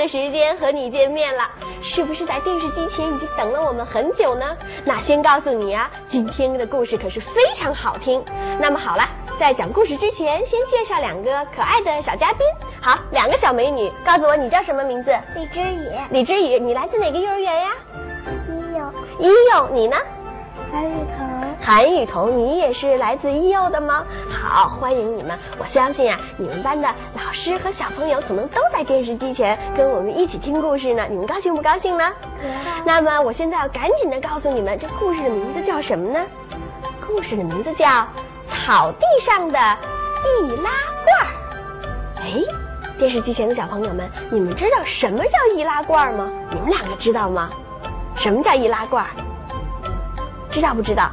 的时间和你见面了。是不是在电视机前已经等了我们很久呢？那先告诉你啊，今天的故事可是非常好听。那么好了，在讲故事之前，先介绍两个可爱的小嘉宾。好，两个小美女，告诉我你叫什么名字？李之雨，李之雨，你来自哪个幼儿园呀？一幼，一幼，你呢？韩雨桐，韩雨桐，你也是来自一幼的吗？好，欢迎你们！我相信啊，你们班的老师和小朋友可能都在电视机前跟我们一起听故事呢。你们高兴不高兴呢？那么我现在要赶紧的告诉你们，这故事的名字叫什么呢？故事的名字叫《草地上的易拉罐》。哎，电视机前的小朋友们，你们知道什么叫易拉罐吗？你们两个知道吗？什么叫易拉罐？知道不知道？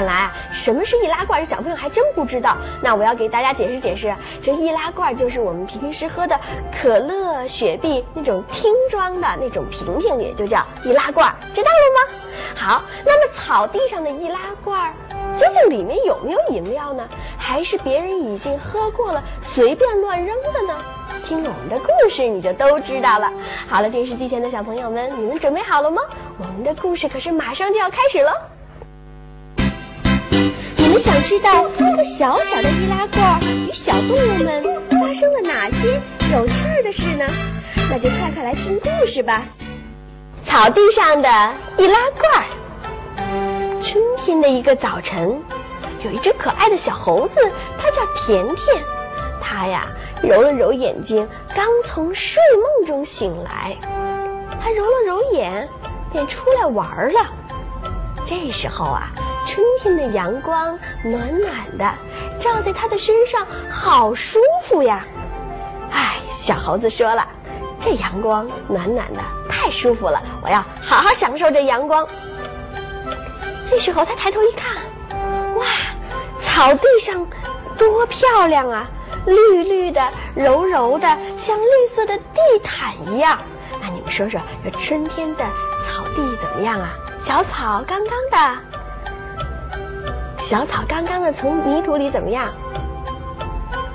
看来啊，什么是易拉罐，这小朋友还真不知道。那我要给大家解释解释，这易拉罐就是我们平时喝的可乐、雪碧那种听装的那种瓶瓶，也就叫易拉罐，知道了吗？好，那么草地上的易拉罐，究竟里面有没有饮料呢？还是别人已经喝过了，随便乱扔的呢？听我们的故事，你就都知道了。好了，电视机前的小朋友们，你们准备好了吗？我们的故事可是马上就要开始了。你想知道这个小小的易拉罐与小动物们发生了哪些有趣儿的事呢？那就快快来听故事吧。草地上的易拉罐。春天的一个早晨，有一只可爱的小猴子，它叫甜甜。它呀揉了揉眼睛，刚从睡梦中醒来。它揉了揉眼，便出来玩了。这时候啊，春天的阳光暖暖的，照在他的身上，好舒服呀！哎，小猴子说了，这阳光暖暖的，太舒服了，我要好好享受这阳光。这时候，他抬头一看，哇，草地上多漂亮啊！绿绿的、柔柔的，像绿色的地毯一样。那你们说说，这春天的草地怎么样啊？小草刚刚的，小草刚刚的从泥土里怎么样？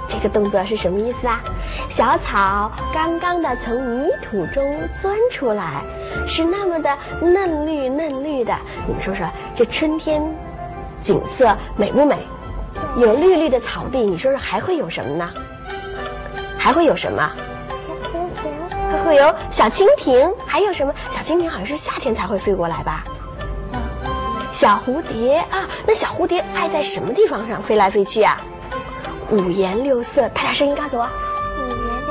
这个动作是什么意思啊？小草刚刚的从泥土中钻出来，是那么的嫩绿嫩绿的。你们说说，这春天景色美不美？有绿绿的草地，你说说还会有什么呢？还会有什么？还会有小蜻蜓，还有什么？小蜻蜓好像是夏天才会飞过来吧？小蝴蝶啊，那小蝴蝶爱在什么地方上飞来飞去啊？五颜六色，大家声音告诉我。五颜六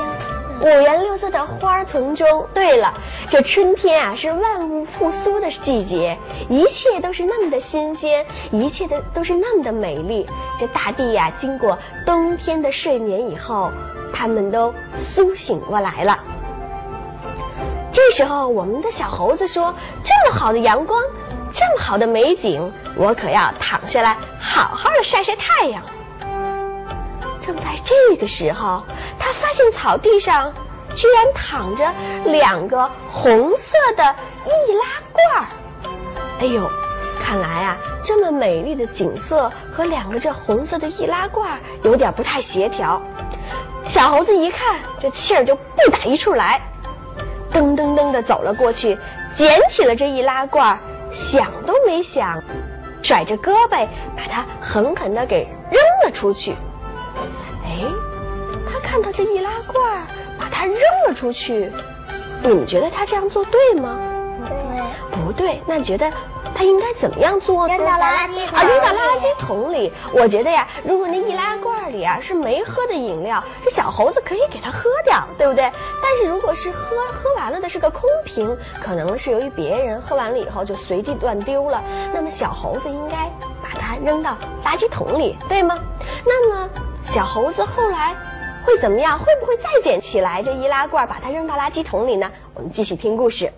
色，五颜六色的花丛中。对了，这春天啊是万物复苏的季节，一切都是那么的新鲜，一切的都是那么的美丽。这大地呀、经过冬天的睡眠以后，它们都苏醒过来了。这时候，我们的小猴子说：“这么好的阳光，这么好的美景，我可要躺下来好好的晒晒太阳。”正在这个时候，他发现草地上居然躺着两个红色的易拉罐儿。哎呦，看来啊，这么美丽的景色和两个这红色的易拉罐儿有点不太协调。小猴子一看，这气儿就不打一处来，噔噔噔的走了过去，捡起了这易拉罐儿，想都没想，甩着胳膊把它狠狠的给扔了出去。哎，他看到这易拉罐，把它扔了出去。你们觉得他这样做对吗？对，不对，那你觉得他应该怎么样做呢？扔到垃圾啊，扔到垃圾桶里。我觉得呀，如果那易拉罐里啊是没喝的饮料，这小猴子可以给它喝掉，对不对？但是如果是喝喝完了的是个空瓶，可能是由于别人喝完了以后就随地乱丢了，那么小猴子应该把它扔到垃圾桶里，对吗？那么小猴子后来会怎么样？会不会再捡起来这易拉罐，把它扔到垃圾桶里呢？我们继续听故事。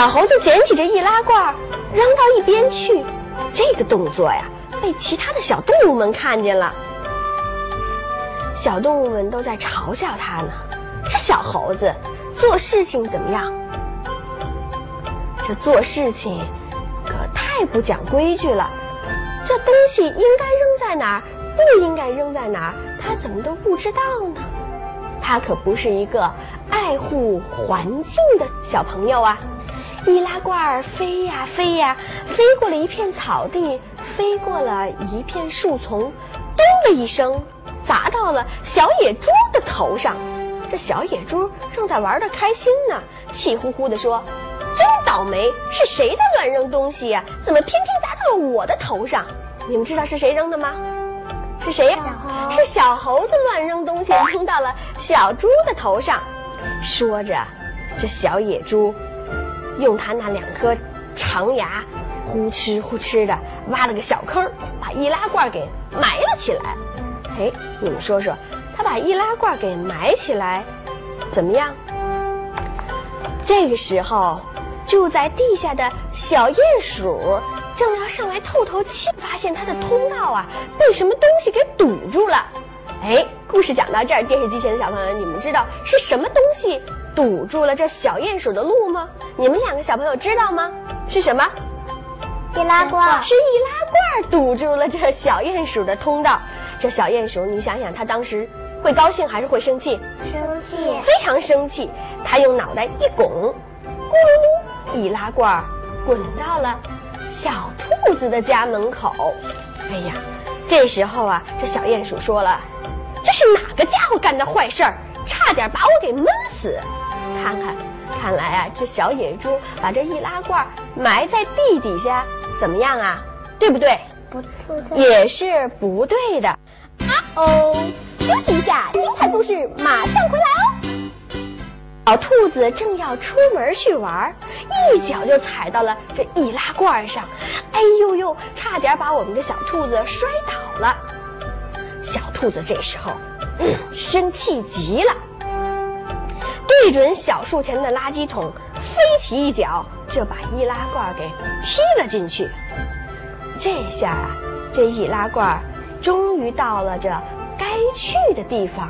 小猴子捡起这易拉罐，扔到一边去。这个动作呀，被其他的小动物们看见了。小动物们都在嘲笑他呢。这小猴子做事情怎么样？这做事情可太不讲规矩了。这东西应该扔在哪儿，不应该扔在哪儿，他怎么都不知道呢？他可不是一个爱护环境的小朋友啊！易拉罐儿飞呀飞呀，飞过了一片草地，飞过了一片树丛，咚的一声，砸到了小野猪的头上。这小野猪正在玩的开心呢，气呼呼地说：“真倒霉，是谁在乱扔东西呀？怎么偏偏砸到了我的头上？你们知道是谁扔的吗？是谁呀？是小猴子乱扔东西，扔到了小猪的头上。”说着，这小野猪用它那两颗长牙，呼哧呼哧的挖了个小坑，把易拉罐给埋了起来。嘿，你们说说。他把易拉罐给埋起来，怎么样？这个时候，住在地下的小鼹鼠正要上来透透气，发现它的通道啊被什么东西给堵住了。哎，故事讲到这儿，电视机前的小朋友，你们知道是什么东西堵住了这小鼹鼠的路吗？你们两个小朋友知道吗？是什么？易拉罐。是易拉罐堵住了这小鼹鼠的通道。这小鼹鼠，你想想，它当时。会高兴还是会生气？生气，非常生气。它用脑袋一拱，咕噜噜，易拉罐滚到了小兔子的家门口。哎呀，这时候啊，这小鼹鼠说了：“这是哪个家伙干的坏事儿？差点把我给闷死！看看，看来啊，这小野猪把这易拉罐埋在地底下，怎么样啊？对不对？不对，也是不对的。啊哦。”休息一下，精彩故事马上回来哦。小兔子正要出门去玩，一脚就踩到了这易拉罐上，哎呦呦，差点把我们的小兔子摔倒了。小兔子这时候生气极了，对准小树前的垃圾桶飞起一脚，就把易拉罐给踢了进去。这下啊，这易拉罐终于到了这。该去的地方，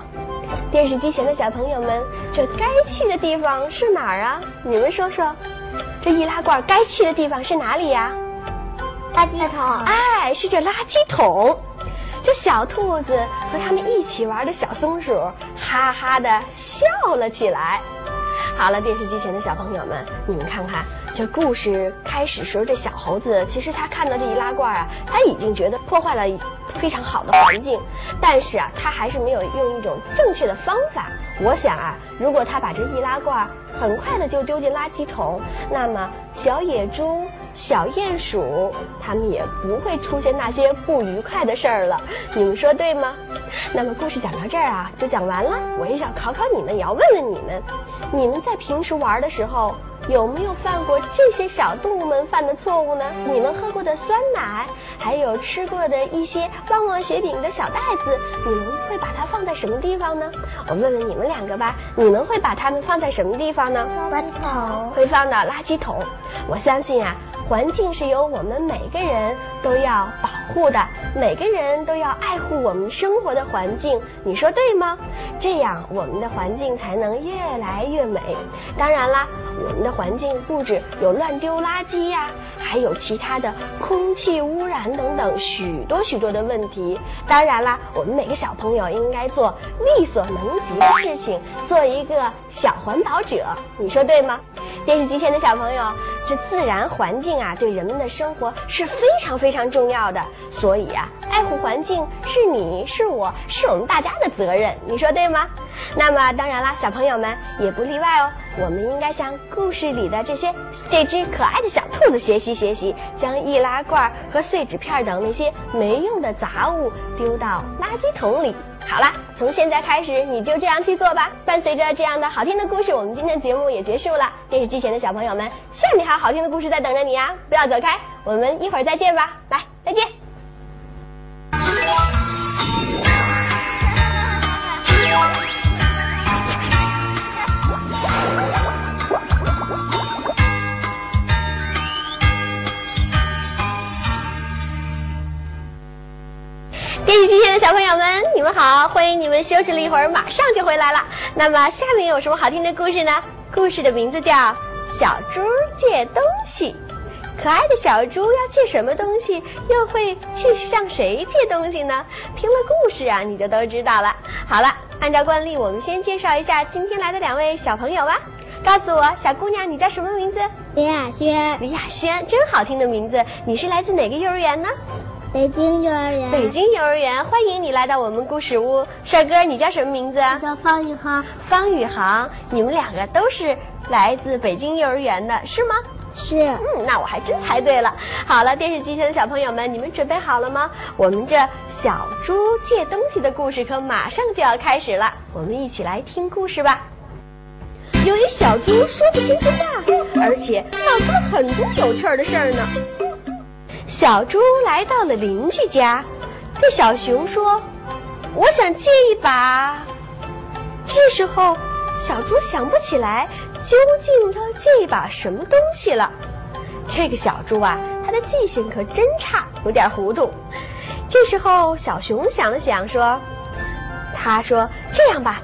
电视机前的小朋友们，这该去的地方是哪儿啊？你们说说，这易拉罐该去的地方是哪里呀？垃圾桶。哎，是这垃圾桶。这小兔子和他们一起玩的小松鼠，哈哈的笑了起来。好了，电视机前的小朋友们，你们看看。这故事开始时候，这小猴子其实他看到这易拉罐啊，他已经觉得破坏了非常好的环境，但是啊，他还是没有用一种正确的方法。我想啊，如果他把这易拉罐很快的就丢进垃圾桶，那么小野猪、小鼹鼠他们也不会出现那些不愉快的事儿了。你们说对吗？那么故事讲到这儿啊，就讲完了。我也想考考你们，也要问问你们，你们在平时玩的时候。有没有犯过这些小动物们犯的错误呢？你们喝过的酸奶，还有吃过的一些旺旺雪饼的小袋子，你们会把它放在什么地方呢？我问问你们两个吧，你们会把它们放在什么地方呢？垃圾桶。会放到垃圾桶。我相信啊，环境是由我们每个人都要保护的，每个人都要爱护我们生活的环境。你说对吗？这样我们的环境才能越来越美。当然啦。我们的环境布置有乱丢垃圾呀，还有其他的空气污染等等许多许多的问题。当然啦，我们每个小朋友应该做力所能及的事情，做一个小环保者。你说对吗？电视机前的小朋友，这自然环境啊，对人们的生活是非常非常重要的。所以啊，爱护环境是你是我是我们大家的责任。你说对吗？那么当然啦，小朋友们也不例外哦。我们应该向故事里的这些这只可爱的小兔子学习学习，将易拉罐和碎纸片等那些没用的杂物丢到垃圾桶里。好了，从现在开始你就这样去做吧。伴随着这样的好听的故事，我们今天的节目也结束了。电视机前的小朋友们，下面还有好听的故事在等着你呀不要走开我们一会儿再见吧。来再见。电视机前的小朋友们你们好欢迎你们休息了一会儿马上就回来了。那么下面有什么好听的故事呢？故事的名字叫小猪借东西》。可爱的小猪要借什么东西，又会去向谁借东西呢？听了故事啊，你就都知道了。好了，按照惯例，我们先介绍一下今天来的两位小朋友吧。告诉我，小姑娘，你叫什么名字？李雅轩，李雅轩，真好听的名字。你是来自哪个幼儿园呢？北京幼儿园。北京幼儿园，欢迎你来到我们故事屋。帅哥，你叫什么名字？我叫方宇航。方宇航，你们两个都是来自北京幼儿园的，是吗？是。嗯，那我还真猜对了。好了，电视机前的小朋友们，你们准备好了吗？我们这小猪借东西的故事可马上就要开始了，我们一起来听故事吧。由于小猪说不清楚话，而且闹出了很多有趣的事儿呢。小猪来到了邻居家，对小熊说：“我想借一把。”这时候，小猪想不起来究竟要借一把什么东西了。这个小猪啊，他的记性可真差，有点糊涂。这时候，小熊想了想说：“他说这样吧，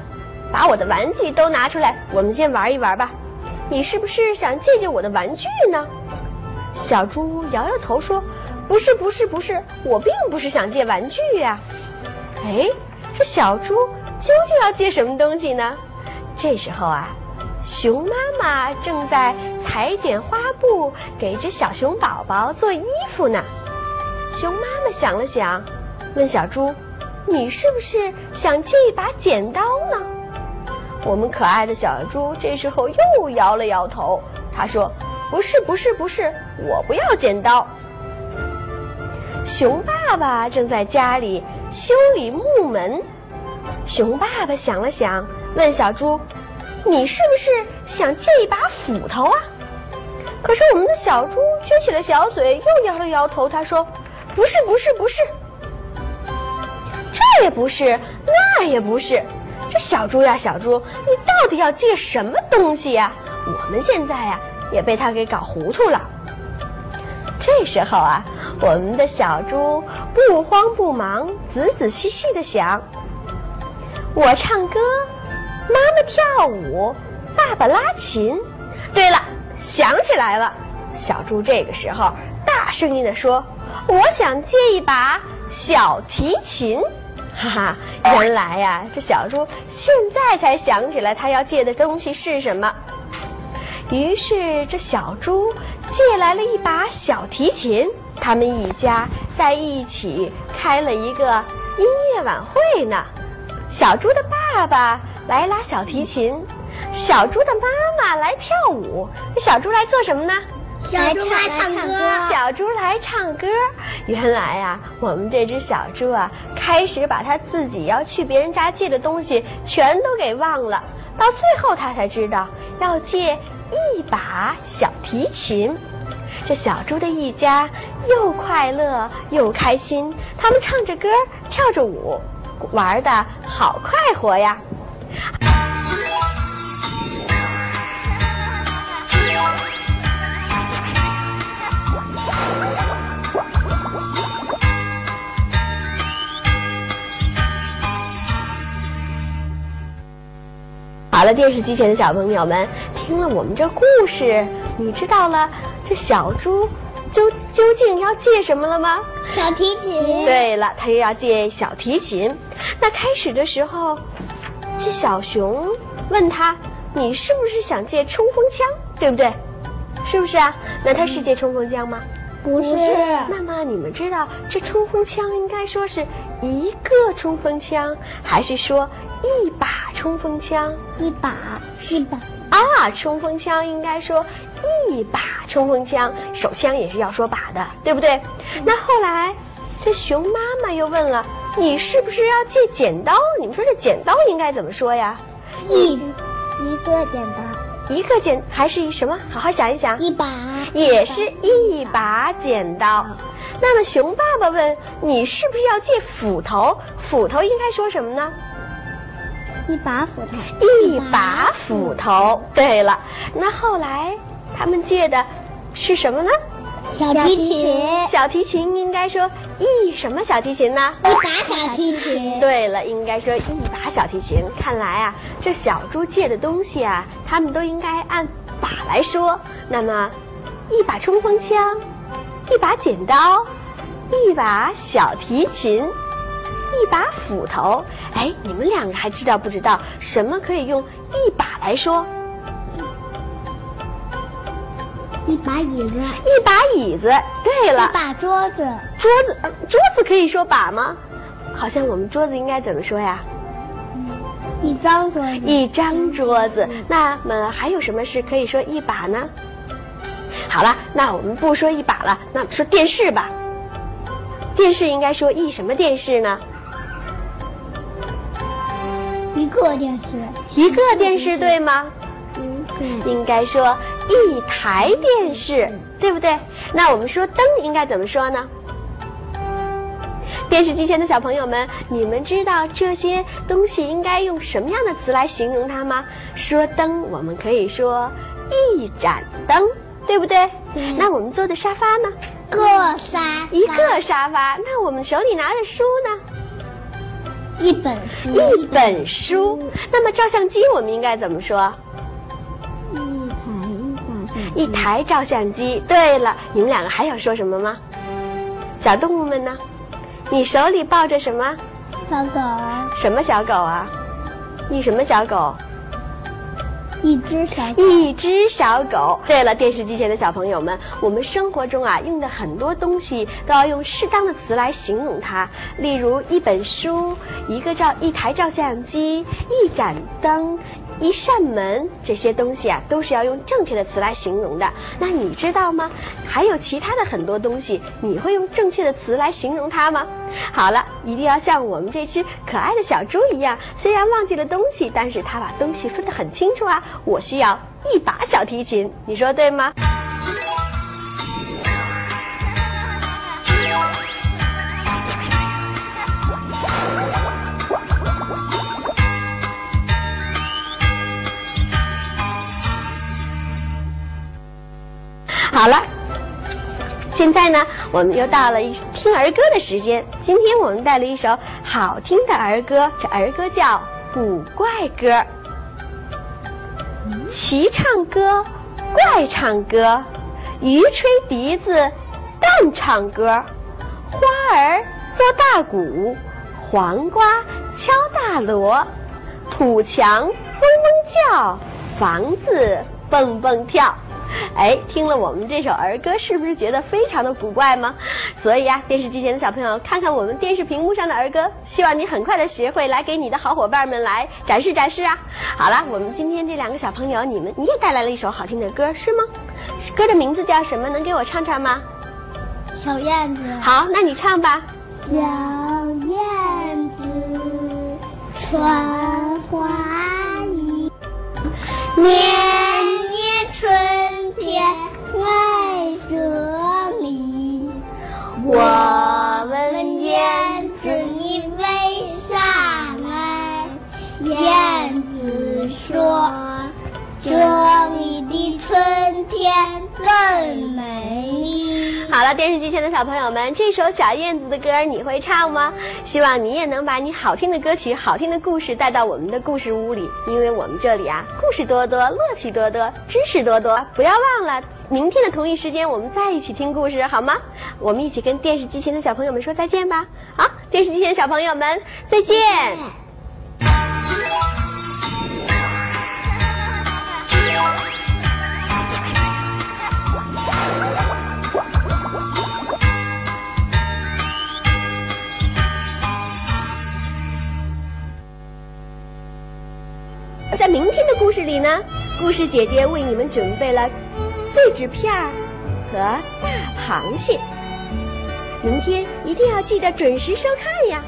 把我的玩具都拿出来，我们先玩一玩吧。你是不是想借借我的玩具呢？”小猪摇摇头说。不是不是不是，我并不是想借玩具呀。哎，这小猪究竟要借什么东西呢？这时候啊，熊妈妈正在裁剪花布，给这小熊宝宝做衣服呢。熊妈妈想了想，问小猪：“你是不是想借一把剪刀呢？”我们可爱的小猪这时候又摇了摇头，他说：“不是不是不是，我不要剪刀。”熊爸爸正在家里修理木门。熊爸爸想了想，问小猪：“你是不是想借一把斧头啊？”可是我们的小猪撅起了小嘴，又摇了摇头。他说：“不是，不是，不是，这也不是，那也不是。这小猪呀，小猪，你到底要借什么东西呀？我们现在呀，也被他给搞糊涂了。”这时候啊。我们的小猪不慌不忙，仔仔细细的想：我唱歌，妈妈跳舞，爸爸拉琴。对了，想起来了，小猪这个时候大声音的说：“我想借一把小提琴。”哈哈，原来呀，这小猪现在才想起来他要借的东西是什么。于是这小猪借来了一把小提琴。他们一家在一起开了一个音乐晚会呢。小猪的爸爸来拉小提琴，小猪的妈妈来跳舞。小猪来做什么呢？小猪来唱歌。小猪来唱歌。原来啊，我们这只小猪啊，开始把它自己要去别人家借的东西全都给忘了。到最后，它才知道要借一把小提琴。这小猪的一家又快乐又开心，他们唱着歌，跳着舞，玩的好快活呀！好了，电视机前的小朋友们，听了我们这故事，你知道了？这小猪究究竟要借什么了吗？小提琴。对了，他又要借小提琴。那开始的时候，这小熊问他：“你是不是想借冲锋枪？对不对？是不是啊？那他是借冲锋枪吗？不是。那么你们知道这冲锋枪应该说是一个冲锋枪，还是说一把冲锋枪？一把，一把。啊，冲锋枪应该说。一把冲锋枪，手枪也是要说把的，对不对？那后来，这熊妈妈又问了：“你是不是要借剪刀？”你们说这剪刀应该怎么说呀？一一个剪刀，一个剪还是一什么？好好想一想。一把也是一把剪刀。那么熊爸爸问：“你是不是要借斧头？斧头应该说什么呢？”一把斧头，一把斧头。对了，那后来。他们借的是什么呢？小提琴，小提琴应该说一什么小提琴呢？一把小提琴。对了，应该说一把小提琴。看来啊，这小猪借的东西啊，他们都应该按把来说。那么，一把冲锋枪，一把剪刀，一把小提琴，一把斧头。哎，你们两个还知道不知道什么可以用一把来说？一把椅子，一把椅子。对了，一把桌子，桌子，桌子可以说把吗？好像我们桌子应该怎么说呀？一张桌子，一张桌子。那么还有什么是可以说一把呢？好了，那我们不说一把了，那我们说电视吧。电视应该说一什么电视呢？一个电视，一个电视对吗？嗯，应该说一台电视，对不对？那我们说灯应该怎么说呢？电视机前的小朋友们，你们知道这些东西应该用什么样的词来形容它吗？说灯，我们可以说一盏灯，对不对？那我们坐的沙发呢？个沙发，一个沙发。那我们手里拿的书呢？一本书，一本书。那么照相机我们应该怎么说？一台照相机。对了，你们两个还想说什么吗？小动物们呢？你手里抱着什么？小狗啊。什么小狗啊？一什么小狗？一只小狗。一只小狗。对了，电视机前的小朋友们，我们生活中啊用的很多东西都要用适当的词来形容它，例如一本书、一个照、一台照相机、一盏灯。一扇门，这些东西啊，都是要用正确的词来形容的。那你知道吗？还有其他的很多东西，你会用正确的词来形容它吗？好了，一定要像我们这只可爱的小猪一样，虽然忘记了东西，但是它把东西分得很清楚啊。我需要一把小提琴，你说对吗？好了，现在呢，我们又到了一听儿歌的时间。今天我们带了一首好听的儿歌，这儿歌叫《古怪歌》。奇唱歌，怪唱歌，鱼吹笛子，蛋唱歌，花儿做大鼓，黄瓜敲大锣，土墙嗡嗡叫，房子蹦蹦跳。哎，听了我们这首儿歌，是不是觉得非常的古怪吗？所以呀，电视机前的小朋友，看看我们电视屏幕上的儿歌，希望你很快的学会，来给你的好伙伴们来展示展示啊！好了，我们今天这两个小朋友，你们你也带来了一首好听的歌，是吗？歌的名字叫什么？能给我唱唱吗？小燕子。好，那你唱吧。小燕子穿花衣，年更美。好了，电视机前的小朋友们，这首小燕子的歌你会唱吗？希望你也能把你好听的歌曲、好听的故事带到我们的故事屋里，因为我们这里啊，故事多多，乐趣多多，知识多多。不要忘了，明天的同一时间我们再一起听故事，好吗？我们一起跟电视机前的小朋友们说再见吧。好，电视机前的小朋友们，再见。在明天的故事里呢，故事姐姐为你们准备了碎纸片儿和大螃蟹。明天一定要记得准时收看呀！